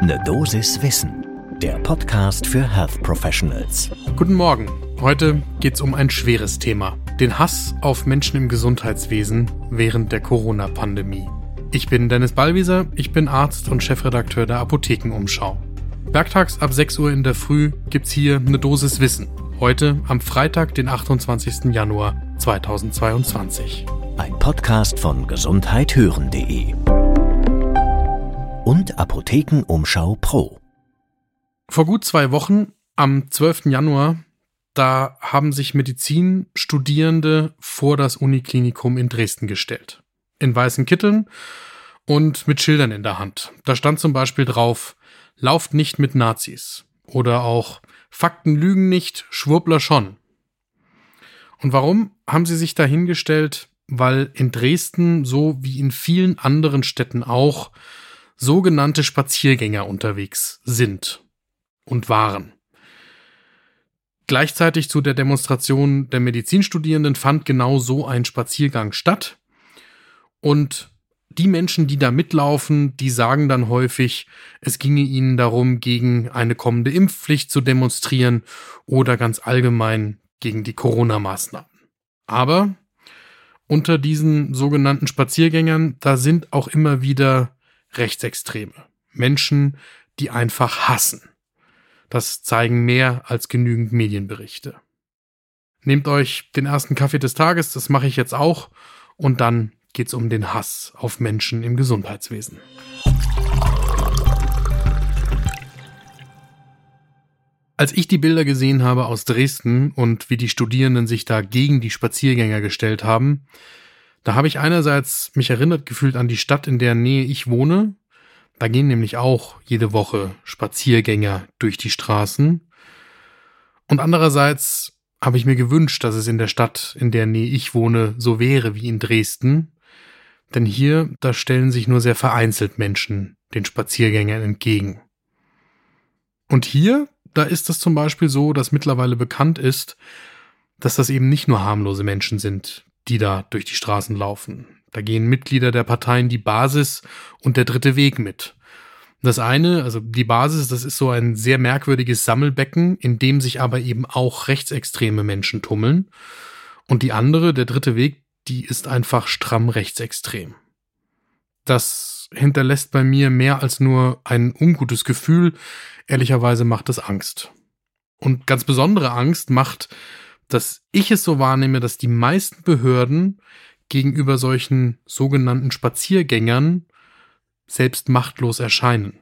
Ne Dosis Wissen, der Podcast für Health Professionals. Guten Morgen. Heute geht es um ein schweres Thema. Den Hass auf Menschen im Gesundheitswesen während der Corona-Pandemie. Ich bin Dennis Ballwieser, ich bin Arzt und Chefredakteur der Apothekenumschau. Werktags ab 6 Uhr in der Früh gibt's hier eine Dosis Wissen. Heute am Freitag, den 28. Januar 2022. Ein Podcast von gesundheithören.de und Apothekenumschau Pro. Vor gut zwei Wochen, am 12. Januar, da haben sich Medizinstudierende vor das Uniklinikum in Dresden gestellt. In weißen Kitteln und mit Schildern in der Hand. Da stand zum Beispiel drauf, lauft nicht mit Nazis. Oder auch, Fakten lügen nicht, Schwurbler schon. Und warum haben sie sich dahingestellt? Weil in Dresden, so wie in vielen anderen Städten auch, sogenannte Spaziergänger unterwegs sind und waren. Gleichzeitig zu der Demonstration der Medizinstudierenden fand genau so ein Spaziergang statt. Und die Menschen, die da mitlaufen, die sagen dann häufig, es ginge ihnen darum, gegen eine kommende Impfpflicht zu demonstrieren oder ganz allgemein gegen die Corona-Maßnahmen. Aber unter diesen sogenannten Spaziergängern, da sind auch immer wieder Rechtsextreme. Menschen, die einfach hassen. Das zeigen mehr als genügend Medienberichte. Nehmt euch den ersten Kaffee des Tages, das mache ich jetzt auch, und dann geht's um den Hass auf Menschen im Gesundheitswesen. Als ich die Bilder gesehen habe aus Dresden und wie die Studierenden sich da gegen die Spaziergänger gestellt haben, da habe ich einerseits mich erinnert gefühlt an die Stadt, in der Nähe ich wohne. Da gehen nämlich auch jede Woche Spaziergänger durch die Straßen. Und andererseits habe ich mir gewünscht, dass es in der Stadt, in der Nähe ich wohne, so wäre wie in Dresden. Denn hier, da stellen sich nur sehr vereinzelt Menschen den Spaziergängern entgegen. Und hier, da ist es zum Beispiel so, dass mittlerweile bekannt ist, dass das eben nicht nur harmlose Menschen sind, die da durch die Straßen laufen. Da gehen Mitglieder der Parteien die Basis und der dritte Weg mit. Das eine, also die Basis, das ist so ein sehr merkwürdiges Sammelbecken, in dem sich aber eben auch rechtsextreme Menschen tummeln. Und die andere, der dritte Weg, die ist einfach stramm rechtsextrem. Das hinterlässt bei mir mehr als nur ein ungutes Gefühl. Ehrlicherweise macht es Angst. Und ganz besondere Angst macht dass ich es so wahrnehme, dass die meisten Behörden gegenüber solchen sogenannten Spaziergängern selbst machtlos erscheinen.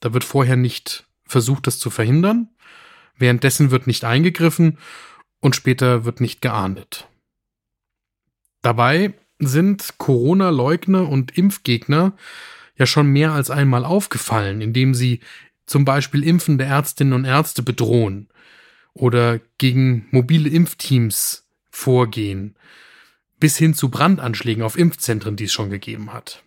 Da wird vorher nicht versucht, das zu verhindern, währenddessen wird nicht eingegriffen und später wird nicht geahndet. Dabei sind Corona-Leugner und Impfgegner ja schon mehr als einmal aufgefallen, indem sie zum Beispiel impfende Ärztinnen und Ärzte bedrohen, oder gegen mobile Impfteams vorgehen, bis hin zu Brandanschlägen auf Impfzentren, die es schon gegeben hat.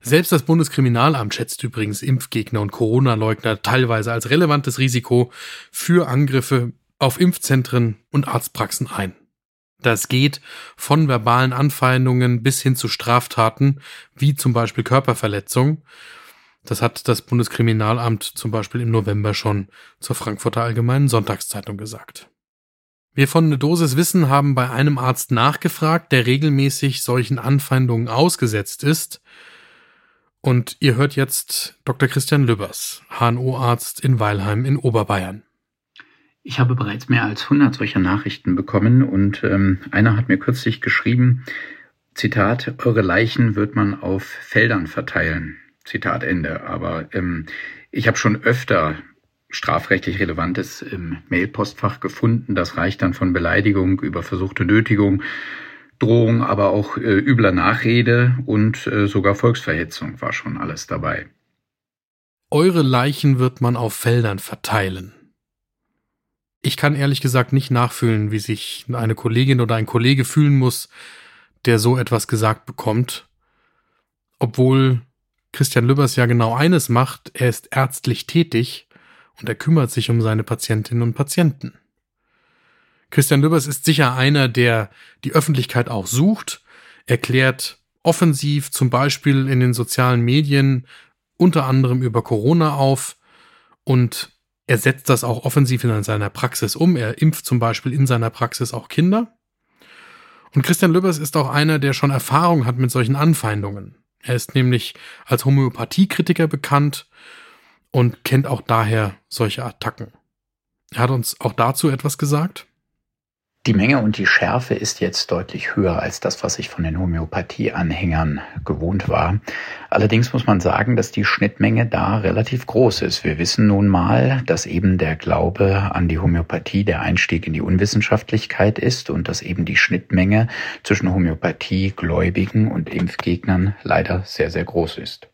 Selbst das Bundeskriminalamt schätzt übrigens Impfgegner und Corona-Leugner teilweise als relevantes Risiko für Angriffe auf Impfzentren und Arztpraxen ein. Das geht von verbalen Anfeindungen bis hin zu Straftaten, wie zum Beispiel Körperverletzung, das hat das Bundeskriminalamt zum Beispiel im November schon zur Frankfurter Allgemeinen Sonntagszeitung gesagt. Wir von Dosis Wissen haben bei einem Arzt nachgefragt, der regelmäßig solchen Anfeindungen ausgesetzt ist. Und ihr hört jetzt Dr. Christian Lübbers, HNO-Arzt in Weilheim in Oberbayern. Ich habe bereits mehr als 100 solcher Nachrichten bekommen und ähm, einer hat mir kürzlich geschrieben, Zitat, eure Leichen wird man auf Feldern verteilen. Zitat Ende. Aber ähm, ich habe schon öfter strafrechtlich Relevantes im Mailpostfach gefunden. Das reicht dann von Beleidigung über versuchte Nötigung, Drohung, aber auch äh, übler Nachrede und äh, sogar Volksverhetzung war schon alles dabei. Eure Leichen wird man auf Feldern verteilen. Ich kann ehrlich gesagt nicht nachfühlen, wie sich eine Kollegin oder ein Kollege fühlen muss, der so etwas gesagt bekommt, obwohl Christian Lübbers ja genau eines macht, er ist ärztlich tätig und er kümmert sich um seine Patientinnen und Patienten. Christian Lübbers ist sicher einer, der die Öffentlichkeit auch sucht, erklärt offensiv zum Beispiel in den sozialen Medien unter anderem über Corona auf und er setzt das auch offensiv in seiner Praxis um. Er impft zum Beispiel in seiner Praxis auch Kinder. Und Christian Lübbers ist auch einer, der schon Erfahrung hat mit solchen Anfeindungen. Er ist nämlich als Homöopathiekritiker bekannt und kennt auch daher solche Attacken. Er hat uns auch dazu etwas gesagt. Die Menge und die Schärfe ist jetzt deutlich höher als das, was ich von den Homöopathie-Anhängern gewohnt war. Allerdings muss man sagen, dass die Schnittmenge da relativ groß ist. Wir wissen nun mal, dass eben der Glaube an die Homöopathie der Einstieg in die Unwissenschaftlichkeit ist und dass eben die Schnittmenge zwischen Homöopathie, Gläubigen und Impfgegnern leider sehr, sehr groß ist.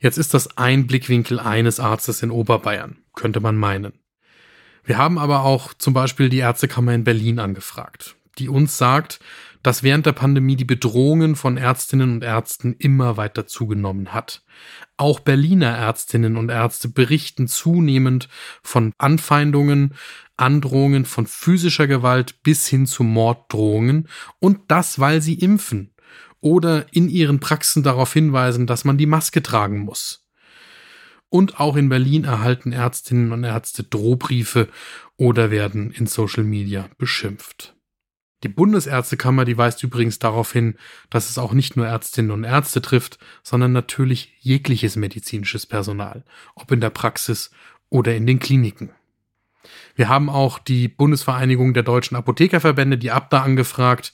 Jetzt ist das ein Blickwinkel eines Arztes in Oberbayern, könnte man meinen. Wir haben aber auch zum Beispiel die Ärztekammer in Berlin angefragt, die uns sagt, dass während der Pandemie die Bedrohungen von Ärztinnen und Ärzten immer weiter zugenommen hat. Auch Berliner Ärztinnen und Ärzte berichten zunehmend von Anfeindungen, Androhungen von physischer Gewalt bis hin zu Morddrohungen und das, weil sie impfen oder in ihren Praxen darauf hinweisen, dass man die Maske tragen muss. Und auch in Berlin erhalten Ärztinnen und Ärzte Drohbriefe oder werden in Social Media beschimpft. Die Bundesärztekammer, die weist übrigens darauf hin, dass es auch nicht nur Ärztinnen und Ärzte trifft, sondern natürlich jegliches medizinisches Personal, ob in der Praxis oder in den Kliniken. Wir haben auch die Bundesvereinigung der deutschen Apothekerverbände, die Abda, angefragt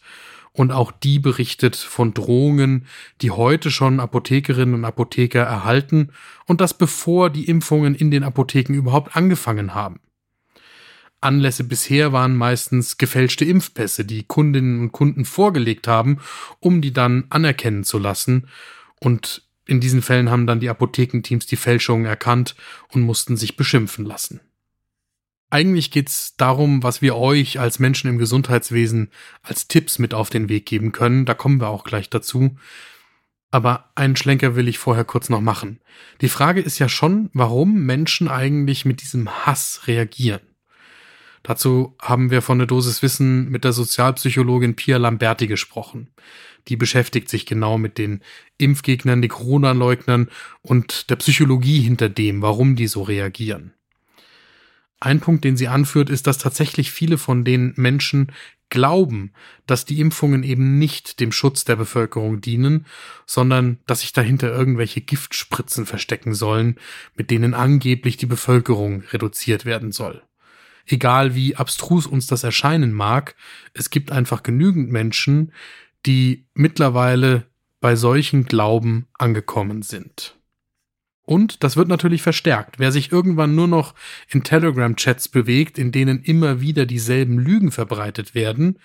und auch die berichtet von Drohungen, die heute schon Apothekerinnen und Apotheker erhalten und das bevor die Impfungen in den Apotheken überhaupt angefangen haben. Anlässe bisher waren meistens gefälschte Impfpässe, die Kundinnen und Kunden vorgelegt haben, um die dann anerkennen zu lassen. Und in diesen Fällen haben dann die Apothekenteams die Fälschungen erkannt und mussten sich beschimpfen lassen. Eigentlich geht's darum, was wir euch als Menschen im Gesundheitswesen als Tipps mit auf den Weg geben können. Da kommen wir auch gleich dazu. Aber einen Schlenker will ich vorher kurz noch machen. Die Frage ist ja schon, warum Menschen eigentlich mit diesem Hass reagieren. Dazu haben wir von der Dosis Wissen mit der Sozialpsychologin Pia Lamberti gesprochen. Die beschäftigt sich genau mit den Impfgegnern, den Corona-Leugnern und der Psychologie hinter dem, warum die so reagieren. Ein Punkt, den sie anführt, ist, dass tatsächlich viele von den Menschen glauben, dass die Impfungen eben nicht dem Schutz der Bevölkerung dienen, sondern dass sich dahinter irgendwelche Giftspritzen verstecken sollen, mit denen angeblich die Bevölkerung reduziert werden soll. Egal wie abstrus uns das erscheinen mag, es gibt einfach genügend Menschen, die mittlerweile bei solchen Glauben angekommen sind. Und das wird natürlich verstärkt. Wer sich irgendwann nur noch in Telegram-Chats bewegt, in denen immer wieder dieselben Lügen verbreitet werden,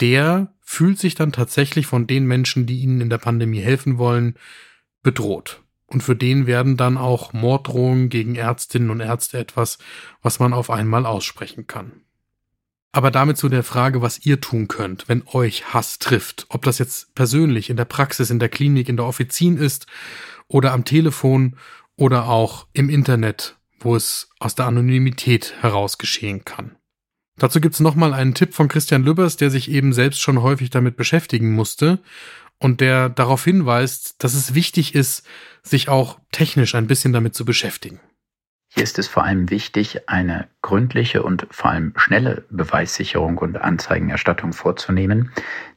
der fühlt sich dann tatsächlich von den Menschen, die ihnen in der Pandemie helfen wollen, bedroht. Und für den werden dann auch Morddrohungen gegen Ärztinnen und Ärzte etwas, was man auf einmal aussprechen kann. Aber damit zu der Frage, was ihr tun könnt, wenn euch Hass trifft. Ob das jetzt persönlich in der Praxis, in der Klinik, in der Offizin ist oder am Telefon oder auch im Internet, wo es aus der Anonymität heraus geschehen kann. Dazu gibt's nochmal einen Tipp von Christian Lübbers, der sich eben selbst schon häufig damit beschäftigen musste und der darauf hinweist, dass es wichtig ist, sich auch technisch ein bisschen damit zu beschäftigen. Hier ist es vor allem wichtig, eine gründliche und vor allem schnelle Beweissicherung und Anzeigenerstattung vorzunehmen,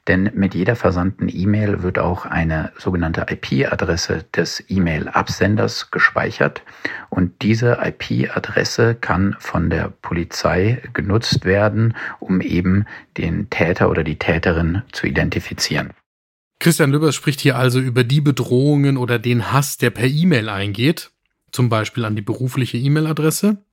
denn mit jeder versandten E-Mail wird auch eine sogenannte IP-Adresse des E-Mail-Absenders gespeichert. Und diese IP-Adresse kann von der Polizei genutzt werden, um eben den Täter oder die Täterin zu identifizieren. Christian Lübbers spricht hier also über die Bedrohungen oder den Hass, der per E-Mail eingeht zum Beispiel an die berufliche E-Mail-Adresse.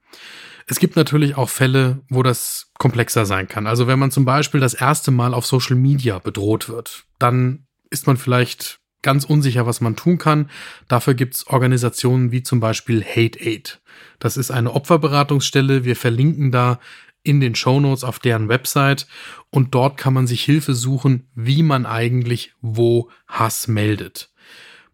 Es gibt natürlich auch Fälle, wo das komplexer sein kann. Also wenn man zum Beispiel das erste Mal auf Social Media bedroht wird, dann ist man vielleicht ganz unsicher, was man tun kann. Dafür gibt es Organisationen wie zum Beispiel Hate Aid. Das ist eine Opferberatungsstelle. Wir verlinken da in den Show Notes auf deren Website und dort kann man sich Hilfe suchen, wie man eigentlich wo Hass meldet.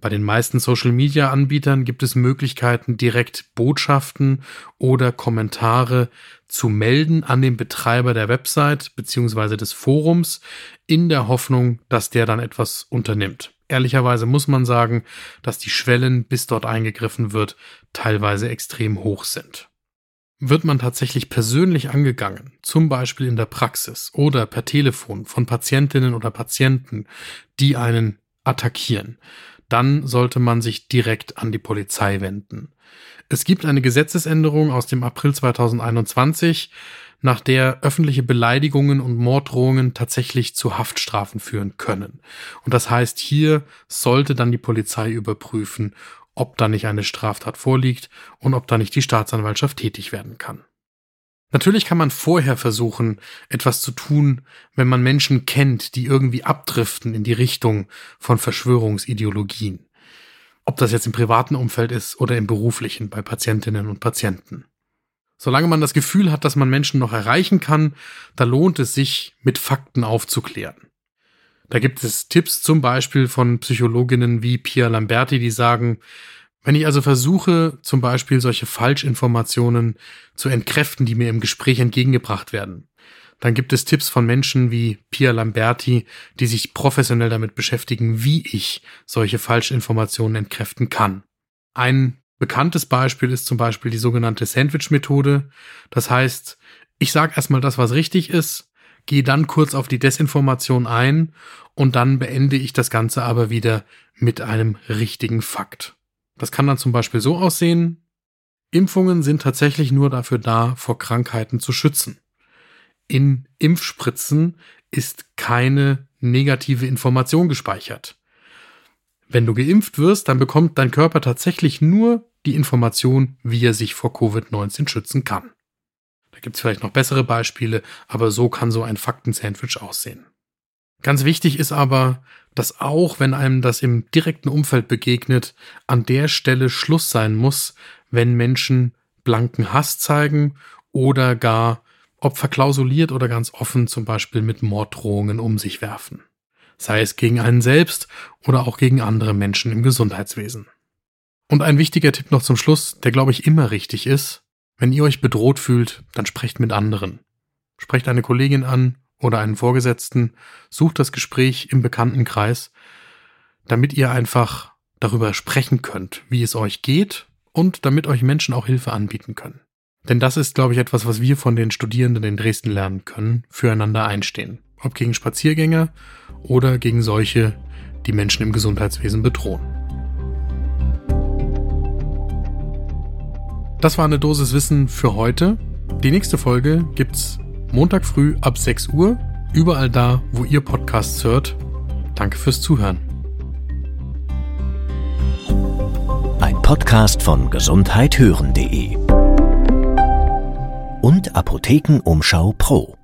Bei den meisten Social-Media-Anbietern gibt es Möglichkeiten, direkt Botschaften oder Kommentare zu melden an den Betreiber der Website bzw. des Forums in der Hoffnung, dass der dann etwas unternimmt. ehrlicherweise muss man sagen, dass die Schwellen, bis dort eingegriffen wird, teilweise extrem hoch sind. Wird man tatsächlich persönlich angegangen, zum Beispiel in der Praxis oder per Telefon von Patientinnen oder Patienten, die einen attackieren, dann sollte man sich direkt an die Polizei wenden. Es gibt eine Gesetzesänderung aus dem April 2021, nach der öffentliche Beleidigungen und Morddrohungen tatsächlich zu Haftstrafen führen können. Und das heißt, hier sollte dann die Polizei überprüfen, ob da nicht eine Straftat vorliegt und ob da nicht die Staatsanwaltschaft tätig werden kann. Natürlich kann man vorher versuchen, etwas zu tun, wenn man Menschen kennt, die irgendwie abdriften in die Richtung von Verschwörungsideologien. Ob das jetzt im privaten Umfeld ist oder im beruflichen bei Patientinnen und Patienten. Solange man das Gefühl hat, dass man Menschen noch erreichen kann, da lohnt es sich, mit Fakten aufzuklären. Da gibt es Tipps zum Beispiel von Psychologinnen wie Pia Lamberti, die sagen, wenn ich also versuche, zum Beispiel solche Falschinformationen zu entkräften, die mir im Gespräch entgegengebracht werden, dann gibt es Tipps von Menschen wie Pia Lamberti, die sich professionell damit beschäftigen, wie ich solche Falschinformationen entkräften kann. Ein bekanntes Beispiel ist zum Beispiel die sogenannte Sandwich-Methode. Das heißt, ich sage erstmal das, was richtig ist, gehe dann kurz auf die Desinformation ein und dann beende ich das Ganze aber wieder mit einem richtigen Fakt. Das kann dann zum Beispiel so aussehen, Impfungen sind tatsächlich nur dafür da, vor Krankheiten zu schützen. In Impfspritzen ist keine negative Information gespeichert. Wenn du geimpft wirst, dann bekommt dein Körper tatsächlich nur die Information, wie er sich vor Covid-19 schützen kann. Da gibt es vielleicht noch bessere Beispiele, aber so kann so ein Faktensandwich aussehen. Ganz wichtig ist aber, dass auch wenn einem das im direkten Umfeld begegnet, an der Stelle Schluss sein muss, wenn Menschen blanken Hass zeigen oder gar, ob verklausuliert oder ganz offen, zum Beispiel mit Morddrohungen um sich werfen. Sei es gegen einen selbst oder auch gegen andere Menschen im Gesundheitswesen. Und ein wichtiger Tipp noch zum Schluss, der glaube ich immer richtig ist. Wenn ihr euch bedroht fühlt, dann sprecht mit anderen. Sprecht eine Kollegin an oder einen Vorgesetzten, sucht das Gespräch im Bekanntenkreis, damit ihr einfach darüber sprechen könnt, wie es euch geht und damit euch Menschen auch Hilfe anbieten können. Denn das ist, glaube ich, etwas, was wir von den Studierenden in Dresden lernen können, füreinander einstehen. Ob gegen Spaziergänger oder gegen solche, die Menschen im Gesundheitswesen bedrohen. Das war eine Dosis Wissen für heute. Die nächste Folge gibt's Montag früh ab 6 Uhr, überall da, wo ihr Podcasts hört. Danke fürs Zuhören. Ein Podcast von gesundheithören.de und Apothekenumschau Pro.